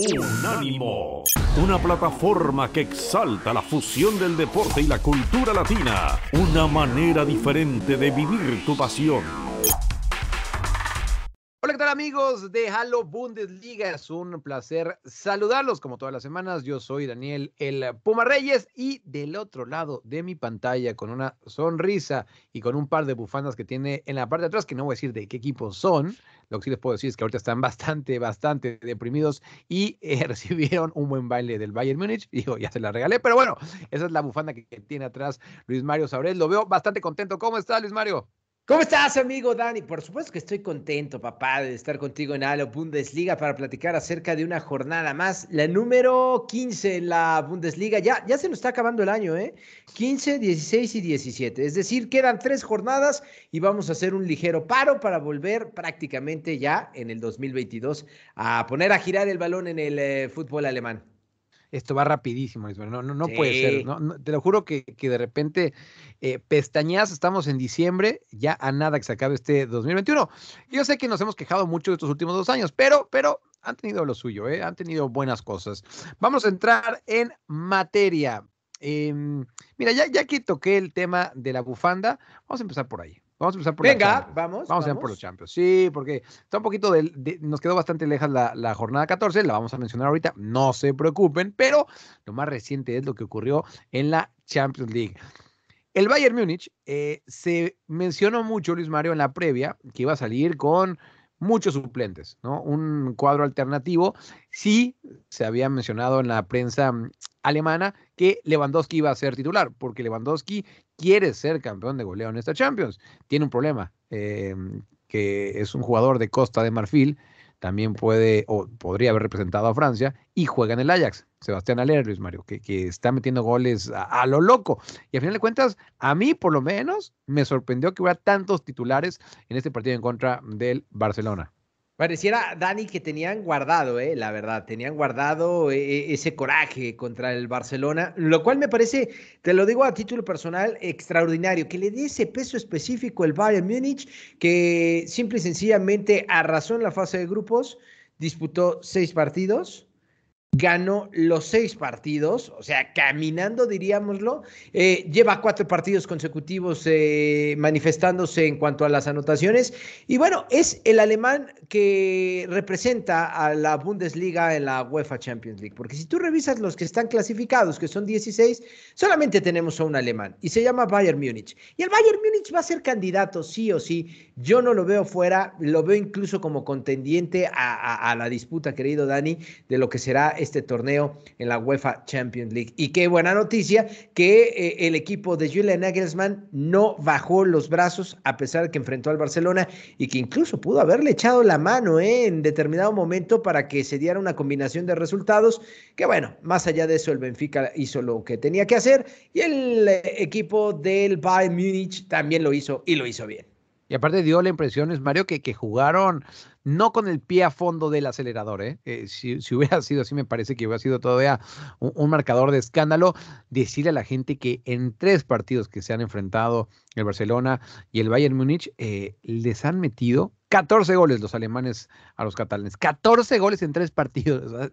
Unánimo, una plataforma que exalta la fusión del deporte y la cultura latina, una manera diferente de vivir tu pasión. Hola, ¿qué tal amigos de Halo Bundesliga? Es un placer saludarlos como todas las semanas. Yo soy Daniel El Puma Reyes y del otro lado de mi pantalla con una sonrisa y con un par de bufandas que tiene en la parte de atrás, que no voy a decir de qué equipo son. Lo que sí les puedo decir es que ahorita están bastante, bastante deprimidos y eh, recibieron un buen baile del Bayern Múnich. Digo, ya se la regalé, pero bueno, esa es la bufanda que, tiene atrás Luis Mario Sabrés. Lo veo bastante contento. ¿Cómo está Luis Mario? ¿Cómo estás, amigo Dani? Por supuesto que estoy contento, papá, de estar contigo en Halo Bundesliga para platicar acerca de una jornada más, la número 15 en la Bundesliga. Ya, ya se nos está acabando el año, ¿eh? 15, 16 y 17. Es decir, quedan tres jornadas y vamos a hacer un ligero paro para volver prácticamente ya en el 2022 a poner a girar el balón en el eh, fútbol alemán esto va rapidísimo, no, no, no sí. puede ser, no, te lo juro que, que de repente eh, pestañas, estamos en diciembre, ya a nada que se acabe este 2021. Yo sé que nos hemos quejado mucho de estos últimos dos años, pero, pero han tenido lo suyo, ¿eh? han tenido buenas cosas. Vamos a entrar en materia. Eh, mira, ya, ya que toqué el tema de la bufanda, vamos a empezar por ahí. Vamos a empezar por Venga, vamos. Vamos, vamos a empezar por los Champions. Sí, porque está un poquito de, de nos quedó bastante lejas la, la, jornada 14, la vamos a mencionar ahorita, no se preocupen, pero lo más reciente es lo que ocurrió en la Champions League. El Bayern Múnich eh, se mencionó mucho, Luis Mario, en la previa, que iba a salir con muchos suplentes, ¿no? Un cuadro alternativo. Sí, se había mencionado en la prensa alemana que Lewandowski iba a ser titular, porque Lewandowski quiere ser campeón de goleo en esta Champions. Tiene un problema, eh, que es un jugador de Costa de Marfil, también puede o podría haber representado a Francia y juega en el Ajax, Sebastián Aller, Luis Mario, que, que está metiendo goles a, a, lo loco. Y al final de cuentas, a mí por lo menos me sorprendió que hubiera tantos titulares en este partido en contra del Barcelona. Pareciera, Dani, que tenían guardado, eh, la verdad, tenían guardado eh, ese coraje contra el Barcelona, lo cual me parece, te lo digo a título personal, extraordinario, que le dé ese peso específico el Bayern Múnich, que simple y sencillamente arrasó en la fase de grupos, disputó seis partidos, ganó los seis partidos, o sea, caminando, diríamoslo. Eh, lleva cuatro partidos consecutivos eh, manifestándose en cuanto a las anotaciones. Y bueno, es el alemán que representa a la Bundesliga en la UEFA Champions League. Porque si tú revisas los que están clasificados, que son 16, solamente tenemos a un alemán y se llama Bayern Múnich. Y el Bayern Múnich va a ser candidato, sí o sí. Yo no lo veo fuera, lo veo incluso como contendiente a, la disputa, querido Dani, de lo que será este torneo en la UEFA Champions League. Y qué buena noticia que eh, el equipo de Julian Nagelsmann no bajó los brazos a pesar de que enfrentó al Barcelona y que incluso pudo haberle echado la mano eh, en determinado momento para que se diera una combinación de resultados. Que bueno, más allá de eso, el Benfica hizo lo que tenía que hacer y el eh, equipo del Bayern Múnich también lo hizo y lo hizo bien. Y aparte dio la impresión, es Mario, que, que jugaron no con el pie a fondo del acelerador. ¿eh? Eh, si, si, hubiera sido así, me parece que hubiera sido todavía un, un, marcador de escándalo. Decirle a la gente que en tres partidos que se han enfrentado el Barcelona y el Bayern Múnich, eh, les han metido 14 goles los alemanes a los catalanes. 14 goles en tres partidos.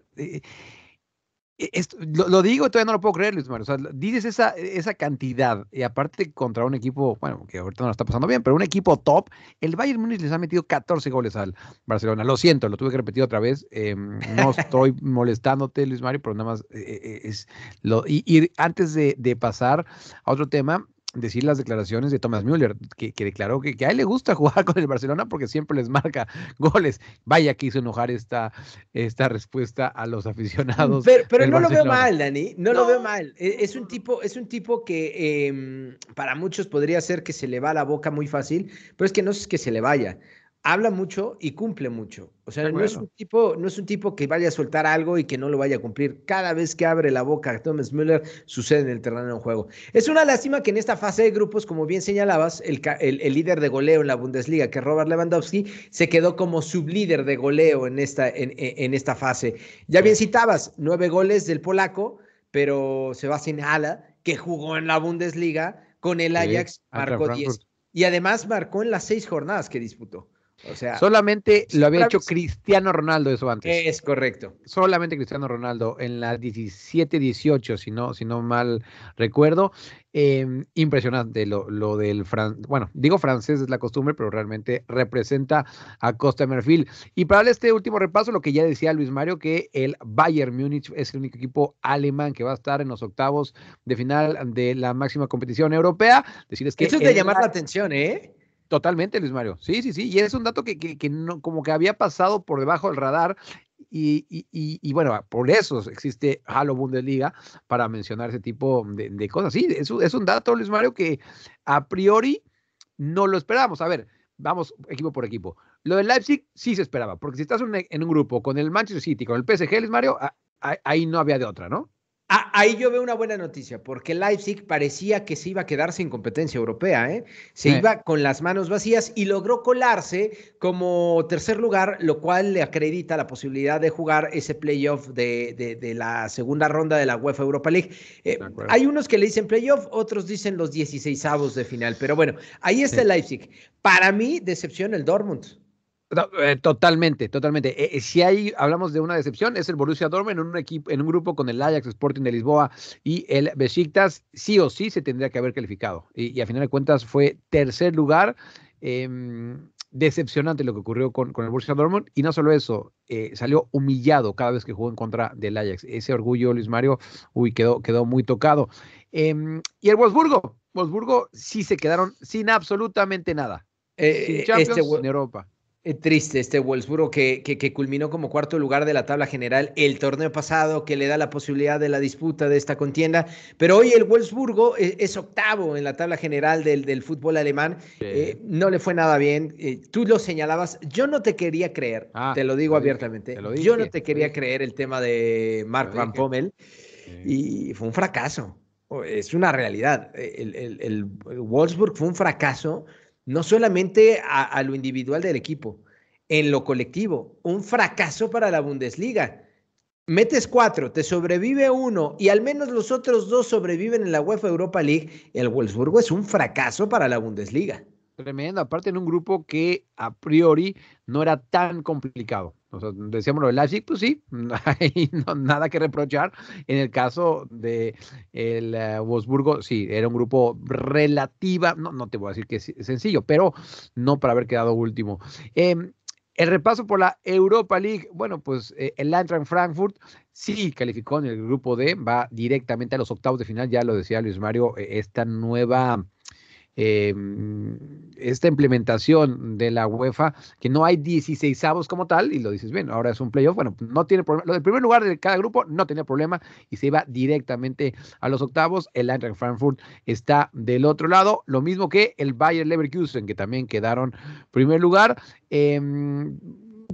Esto, lo, lo, digo y todavía no lo puedo creer, Luis Mario. O sea, dices esa, esa cantidad y aparte contra un equipo, bueno, que ahorita no lo está pasando bien, pero un equipo top, el Bayern Múnich les ha metido 14 goles al Barcelona. Lo siento, lo tuve que repetir otra vez. Eh, no estoy molestándote, Luis Mario, pero nada más eh, es lo. Y, y antes de, de pasar a otro tema, decir las declaraciones de Thomas Müller, que, que declaró que, que, a él le gusta jugar con el Barcelona porque siempre les marca goles. Vaya que hizo enojar esta, esta respuesta a los aficionados. Pero, pero no Barcelona. lo veo mal, Dani, no, no, lo veo mal. Es un tipo, es un tipo que eh, para muchos podría ser que se le va la boca muy fácil, pero es que no es que se le vaya habla mucho y cumple mucho. O sea, bueno. no, es un tipo, no es un tipo que vaya a soltar algo y que no lo vaya a cumplir. Cada vez que abre la boca Thomas Müller, sucede en el terreno de juego. Es una lástima que en esta fase de grupos, como bien señalabas, el, el, el líder de goleo en la Bundesliga, que es Robert Lewandowski, se quedó como sublíder de goleo en esta, en, en esta fase. Ya bien citabas, nueve goles del polaco, pero Sebastián Hala, que jugó en la Bundesliga con el Ajax, sí, marcó diez. Y además marcó en las seis jornadas que disputó. O sea, solamente lo había hecho Cristiano Ronaldo eso antes. Es correcto. Solamente Cristiano Ronaldo en la 17-18, si no, si no mal recuerdo. Em, impresionante lo, lo del francés. Bueno, digo francés es la costumbre, pero realmente representa a Costa Merfil. Y para este último repaso, lo que ya decía Luis Mario, que el Bayern Múnich es el único equipo alemán que va a estar en los octavos de final de la máxima competición europea. Decirles que Eso es de llamar la atención, ¿eh? Totalmente, Luis Mario. Sí, sí, sí. Y es un dato que, que, no, como que había pasado por debajo del radar. Y, y, y, bueno, por eso existe Halo Bundesliga para mencionar ese tipo de, cosas. Sí, es, es, un dato, Luis Mario, que a priori no lo esperábamos. A ver, vamos equipo por equipo. Lo del Leipzig sí se esperaba, porque si estás en un grupo con el Manchester City, con el PSG, Luis Mario, ahí no había de otra, ¿no? Ah, ahí yo veo una buena noticia, porque Leipzig parecía que se iba a quedar sin competencia europea, ¿eh? Se iba con las manos vacías y logró colarse como tercer lugar, lo cual le acredita la posibilidad de jugar ese playoff de, de, la segunda ronda de la UEFA Europa League. Eh, hay unos que le dicen playoff, otros dicen los 16 avos de final, pero bueno, ahí está el Leipzig. Para mí, decepción el Dortmund. Eh, totalmente, totalmente. Eh, eh, si hay, hablamos de una decepción, es el Borussia Dortmund en un equipo, en un grupo con el Ajax Sporting de Lisboa y el Besiktas, sí o sí se tendría que haber calificado. Y, a final de cuentas fue tercer lugar. Em, decepcionante lo que ocurrió con, con, el Borussia Dortmund y no solo eso, salió humillado cada vez que jugó en contra del Ajax. Ese orgullo, Luis Mario, uy, quedó, quedó muy tocado. Em, y el Wolfsburgo, Wolfsburgo sí se quedaron sin absolutamente nada. sin Champions, este, Europa. Eh, triste este Wolfsburgo que, que, culminó como cuarto lugar de la tabla general el torneo pasado, que le da la posibilidad de la disputa de esta contienda. Pero hoy el Wolfsburgo eh, es, octavo en la tabla general del, del fútbol alemán. Eh, no le fue nada bien. tú lo señalabas. Yo no te quería creer, ah, te lo digo abiertamente. yo no te quería creer el tema de Mark Van Pommel. Y fue un fracaso. Es una realidad. El, el, el Wolfsburg fue un fracaso no solamente a, lo individual del equipo, en lo colectivo, un fracaso para la Bundesliga. Metes cuatro, te sobrevive uno y al menos los otros dos sobreviven en la UEFA Europa League. El Wolfsburgo es un fracaso para la Bundesliga. Tremendo, aparte en un grupo que a priori no era tan complicado. Decíamos lo de Leipzig, pues sí, no nada que reprochar. En el caso de el eh, Wolfsburgo, sí, era un grupo relativa, no, no te voy a decir que es sencillo, pero no para haber quedado último. Em, el repaso por la Europa League, bueno, pues eh, el Eintracht Frankfurt sí calificó en el grupo D, va directamente a los octavos de final, ya lo decía Luis Mario, eh, esta nueva Em, esta implementación de la UEFA, que no hay 16 avos como tal, y lo dices bien, ahora es un playoff, bueno, no tiene problema. Lo del primer lugar de cada grupo no tenía problema y se iba directamente a los octavos. El Eintracht Frankfurt está del otro lado, lo mismo que el Bayer Leverkusen, que también quedaron primer lugar. Em,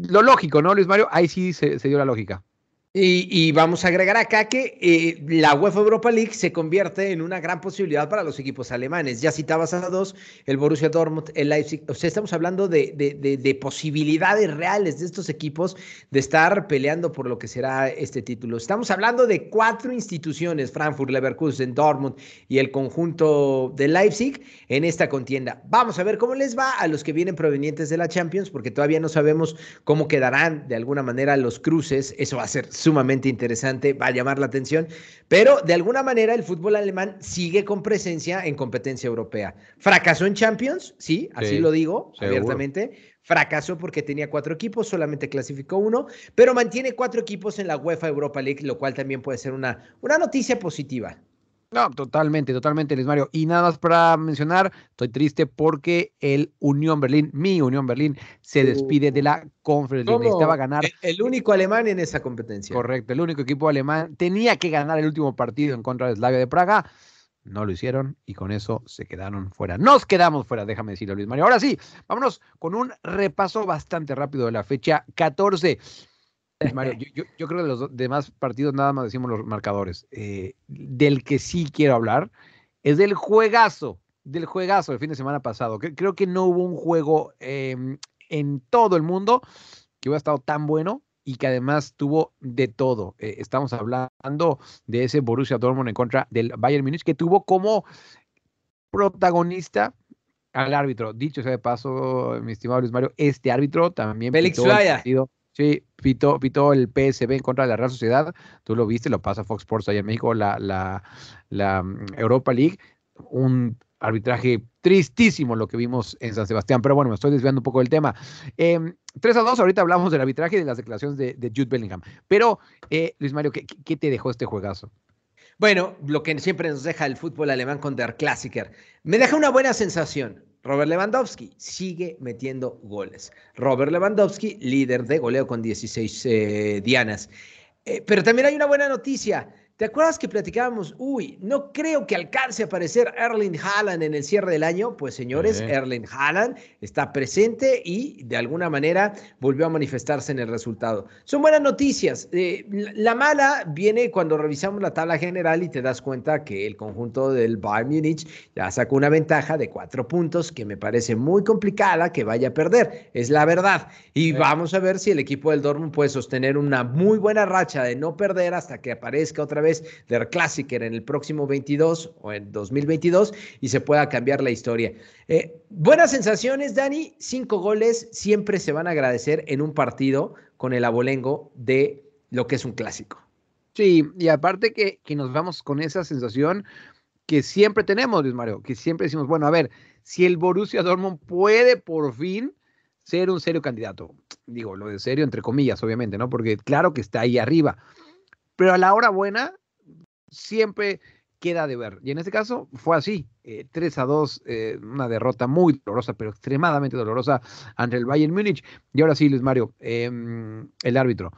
lo lógico, ¿no, Luis Mario? Ahí sí se dio la lógica. Y, vamos a agregar acá que eh, la UEFA Europa League se convierte en una gran posibilidad para los equipos alemanes. Ya citabas a dos, el Borussia Dortmund, el Leipzig. O sea, estamos hablando de, posibilidades reales de estos equipos de estar peleando por lo que será este título. Estamos hablando de cuatro instituciones, Frankfurt, Leverkusen, Dortmund y el conjunto de Leipzig en esta contienda. Vamos a ver cómo les va a los que vienen provenientes de la Champions, porque todavía no sabemos cómo quedarán de alguna manera los cruces. Eso va a ser sumamente interesante, va a llamar la atención, pero de alguna manera el fútbol alemán sigue con presencia en competencia europea. Fracasó en Champions, sí, así lo digo abiertamente. Fracasó porque tenía cuatro equipos, solamente clasificó uno, pero mantiene cuatro equipos en la UEFA Europa League, lo cual también puede ser una, una noticia positiva. No, totalmente, totalmente, Luis Mario. Y nada más para mencionar, estoy triste porque el Unión Berlín, mi Unión Berlín, se despide de la Conference League. Necesitaba ganar. El, único alemán en esa competencia. Correcto, el único equipo alemán. Tenía que ganar el último partido en contra de Slavia de Praga. No lo hicieron y con eso se quedaron fuera. Nos quedamos fuera, déjame decirlo, Luis Mario. Ahora sí, vámonos con un repaso bastante rápido de la fecha 14. Mario, yo, creo que de los demás partidos nada más decimos los marcadores. Eh, del que sí quiero hablar es del juegazo, del juegazo del fin de semana pasado. Creo que no hubo un juego em, en todo el mundo que hubiera estado tan bueno y que además tuvo de todo. Eh, estamos hablando de ese Borussia Dortmund en contra del Bayern Munich que tuvo como protagonista al árbitro. Dicho sea de paso, mi estimado Luis Mario, este árbitro también Félix el partido- Sí, pitó, pitó el PSB en contra de la Real Sociedad. Tú lo viste, lo pasa Fox Sports allá en México, la, la, la mm, Europa League. Un arbitraje tristísimo lo que vimos en San Sebastián. Pero bueno, me estoy desviando un poco del tema. Em, 3 a 2, ahorita hablamos del arbitraje y de las declaraciones de, de Jude Bellingham. Pero, eh, Luis Mario, ¿qué, qué te dejó este juegazo? Bueno, lo que siempre nos deja el fútbol alemán con Der Klassiker. Me deja una buena sensación. Robert Lewandowski sigue metiendo goles. Robert Lewandowski, líder de goleo con 16 eh, dianas. Eh, pero también hay una buena noticia. ¿Te acuerdas que platicábamos? Uy, no creo que alcance a aparecer Erling Haaland en el cierre del año. Pues señores, Sí. Erling Haaland está presente y de alguna manera volvió a manifestarse en el resultado. Son buenas noticias. Eh, la, la mala viene cuando revisamos la tabla general y te das cuenta que el conjunto del Bayern Múnich ya sacó una ventaja de cuatro puntos que me parece muy complicada que vaya a perder. Es la verdad. Y Sí. vamos a ver si el equipo del Dortmund puede sostener una muy buena racha de no perder hasta que aparezca otra vez Der Klassiker en el próximo 22 o en 2022 y se pueda cambiar la historia. Eh, buenas sensaciones, Dani. Cinco goles siempre se van a agradecer en un partido con el abolengo de lo que es un clásico. Sí, y aparte que, que nos vamos con esa sensación que siempre tenemos, Luis Mario, que siempre decimos, bueno, a ver, si el Borussia Dortmund puede por fin ser un serio candidato, digo, lo de serio entre comillas, obviamente, ¿no? Porque claro que está ahí arriba, pero a la hora buena siempre queda de ver. Y en este caso fue así, eh, 3 a 2, eh, una derrota muy dolorosa, pero extremadamente dolorosa ante el Bayern Múnich. Y ahora sí, Luis Mario, em, el árbitro.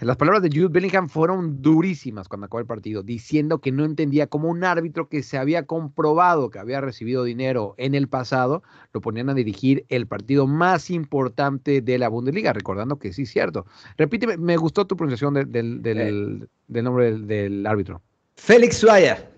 Las palabras de Jude Bellingham fueron durísimas cuando acabó el partido, diciendo que no entendía cómo un árbitro que se había comprobado que había recibido dinero en el pasado lo ponían a dirigir el partido más importante de la Bundesliga, recordando que sí es cierto. Repíteme, me gustó tu pronunciación de- del, del- del nombre del, árbitro. Félix Suaya.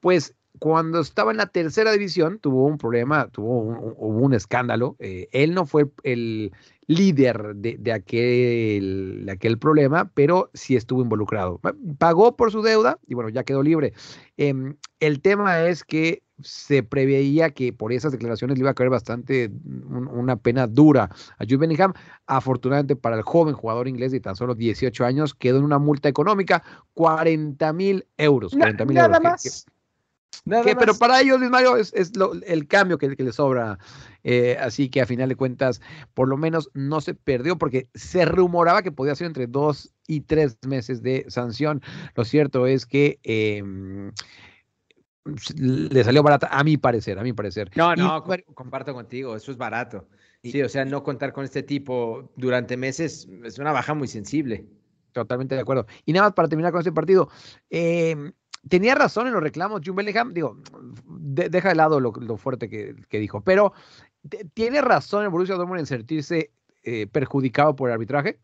Pues cuando estaba en la tercera división tuvo un problema, tuvo un, un- hubo un escándalo. eh, él no fue el líder de, de aquel, de aquel problema, pero sí estuvo involucrado. Pa- Pagó por su deuda y bueno, ya quedó libre. Em, el tema es que se preveía que por esas declaraciones le iba a caer bastante un- una pena dura a Jude Bellingham. Afortunadamente para el joven jugador inglés de tan solo 18 años quedó en una multa económica, 40 mil euros. Na- 40 mil nada euros. más. que- que- pero para ellos, Luis Mario, es, es lo- el cambio que, que les sobra. Eh, así que a final de cuentas, por lo menos no se perdió porque se rumoraba que podía ser entre dos y tres meses de sanción. Lo cierto es que s- le salió barata, a mi parecer, a mi parecer. No, no, comparto contigo, eso es barato. Y- Sí, o sea, no contar con este tipo durante meses es una baja muy sensible. Totalmente de acuerdo. Y nada más para terminar con este partido. em, tenía razón en los reclamos, June Bellingham. Digo, de- deja de lado lo, fuerte que, dijo, pero ¿tiene razón el Borussia Dortmund en sentirse eh, perjudicado por el arbitraje?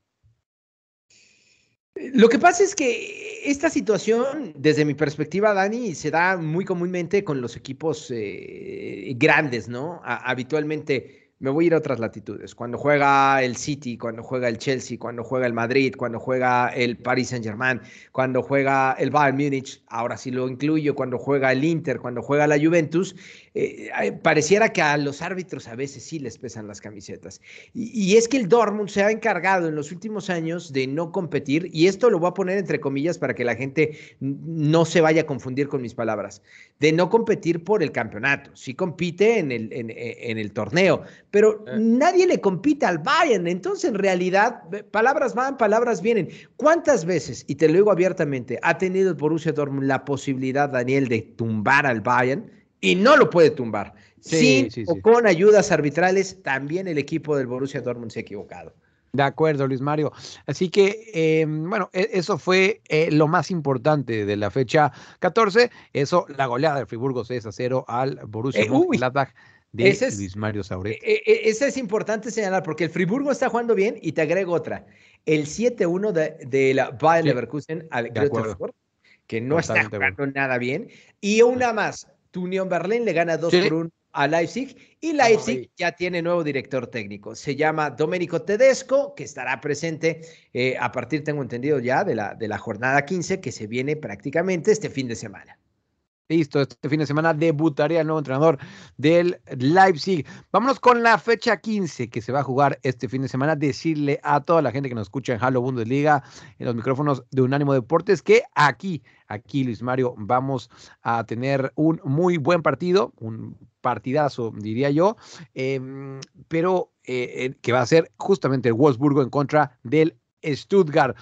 Lo que pasa es que esta situación, desde mi perspectiva, Dani, se da muy comúnmente con los equipos eh, grandes, ¿no? Habitualmente me voy a ir a otras latitudes. Cuando juega el City, cuando juega el Chelsea, cuando juega el Madrid, cuando juega el Paris Saint-Germain, cuando juega el Bayern Múnich, ahora sí lo incluyo, cuando juega el Inter, cuando juega la Juventus, eh, pareciera que a los árbitros a veces sí les pesan las camisetas. Y, y es que el Dortmund se ha encargado en los últimos años de no competir, y esto lo voy a poner entre comillas para que la gente no se vaya a confundir con mis palabras, de no competir por el campeonato. Sí compite en el, en, en el torneo, pero Eh. nadie le compite al Bayern. Entonces, en realidad, palabras van, palabras vienen. ¿Cuántas veces, y te lo digo abiertamente, ha tenido el Borussia Dortmund la posibilidad, Daniel, de tumbar al Bayern? Y no lo puede tumbar. Sí, Sin sí, o con ayudas arbitrales, también el equipo del Borussia Dortmund se ha equivocado. De acuerdo, Luis Mario. Así que, eh, bueno, e- eso fue eh, lo más importante de la fecha 14. Eso, la goleada de Friburgo 6 a 0 al Borussia Eh, Mönchengladbach de ese es- Luis Mario Sauret. E- e- Esa es importante señalar porque el Friburgo está jugando bien y te agrego otra. El 7-1 de, de la Bayern Sí, Leverkusen al Fürth, que no está jugando nada bien. Y una más, Unión Berlín le gana 2 Sí. por 1 a Leipzig y Leipzig Ay. ya tiene nuevo director técnico. Se llama Domenico Tedesco, que estará presente eh, a partir, tengo entendido ya, de la, de la jornada 15 que se viene prácticamente este fin de semana. Listo, este fin de semana debutaría el nuevo entrenador del Leipzig. Vámonos con la fecha 15 que se va a jugar este fin de semana. Decirle a toda la gente que nos escucha en Halo Bundesliga, en los micrófonos de Unánimo Deportes, que aquí, aquí, Luis Mario, vamos a tener un muy buen partido, un partidazo, diría yo, em, pero eh, que va a ser justamente el Wolfsburgo en contra del Stuttgart.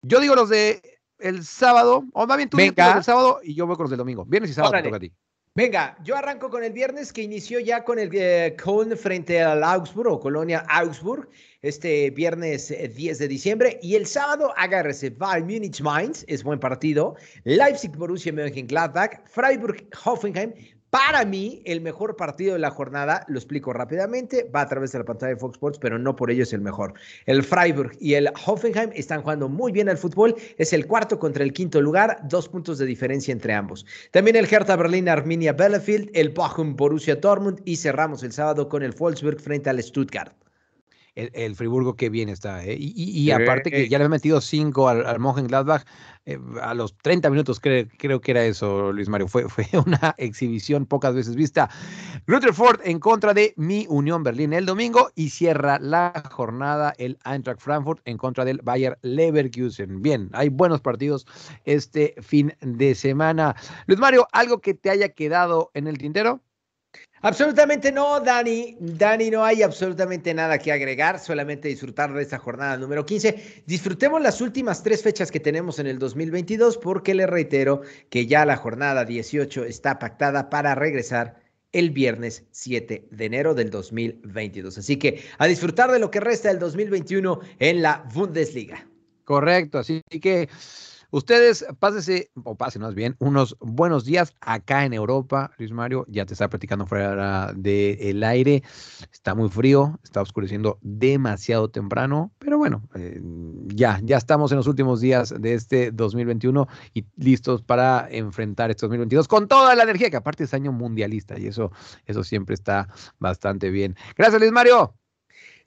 Yo digo los de el sábado, o más bien tú Venga. el sábado y yo voy con los del domingo. Viernes y sábado toca a ti. Venga, yo arranco con el viernes que inició ya con el eh, con frente al Augsburg o Colonia Augsburg, este viernes 10 eh, de diciembre. Y el sábado, agárrese, Bayern Munich Mainz, es buen partido. Leipzig Borussia Mönchengladbach, Freiburg Hoffenheim, para mí, el mejor partido de la jornada, lo explico rápidamente, va a través de la pantalla de Fox Sports, pero no por ello es el mejor. El Freiburg y el Hoffenheim están jugando muy bien al fútbol, es el cuarto contra el quinto lugar, dos puntos de diferencia entre ambos. También el Hertha Berlin Arminia Bielefeld, el Bochum Borussia Dortmund y cerramos el sábado con el Wolfsburg frente al Stuttgart el, Friburgo qué bien está. ¿eh? Y, aparte que ya le ha metido cinco al, al Gladbach eh, a los 30 minutos, creo que era eso, Luis Mario. Fue, fue una exhibición pocas veces vista. Rutherford en contra de mi Unión Berlín el domingo y cierra la jornada el Eintracht Frankfurt en contra del Bayer Leverkusen. Bien, hay buenos partidos este fin de semana. Luis Mario, ¿algo que te haya quedado en el tintero? Absolutamente no, Dani. Dani, no hay absolutamente nada que agregar, solamente disfrutar de esta jornada número 15. Disfrutemos las últimas tres fechas que tenemos en el 2022 porque le reitero que ya la jornada 18 está pactada para regresar el viernes 7 de enero del 2022. Así que a disfrutar de lo que resta del 2021 en la Bundesliga. Correcto, así que... Ustedes pásense, o pasen más bien, unos buenos días acá en Europa. Luis Mario, ya te está platicando fuera del aire. Está muy frío, está oscureciendo demasiado temprano, pero bueno, eh, ya, ya estamos en los últimos días de este 2021 y listos para enfrentar este 2022 con toda la energía, que aparte es año mundialista y eso, eso siempre está bastante bien. Gracias, Luis Mario.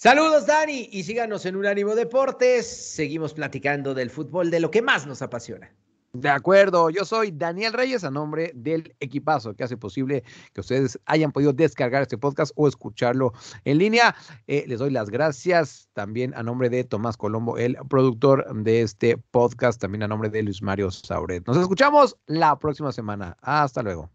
Saludos, Dani, y síganos en Unánimo Deportes. Seguimos platicando del fútbol, de lo que más nos apasiona. De acuerdo, yo soy Daniel Reyes a nombre del equipazo que hace posible que ustedes hayan podido descargar este podcast o escucharlo en línea. Eh, les doy las gracias también a nombre de Tomás Colombo, el productor de este podcast, también a nombre de Luis Mario Sauret. Nos escuchamos la próxima semana. Hasta luego.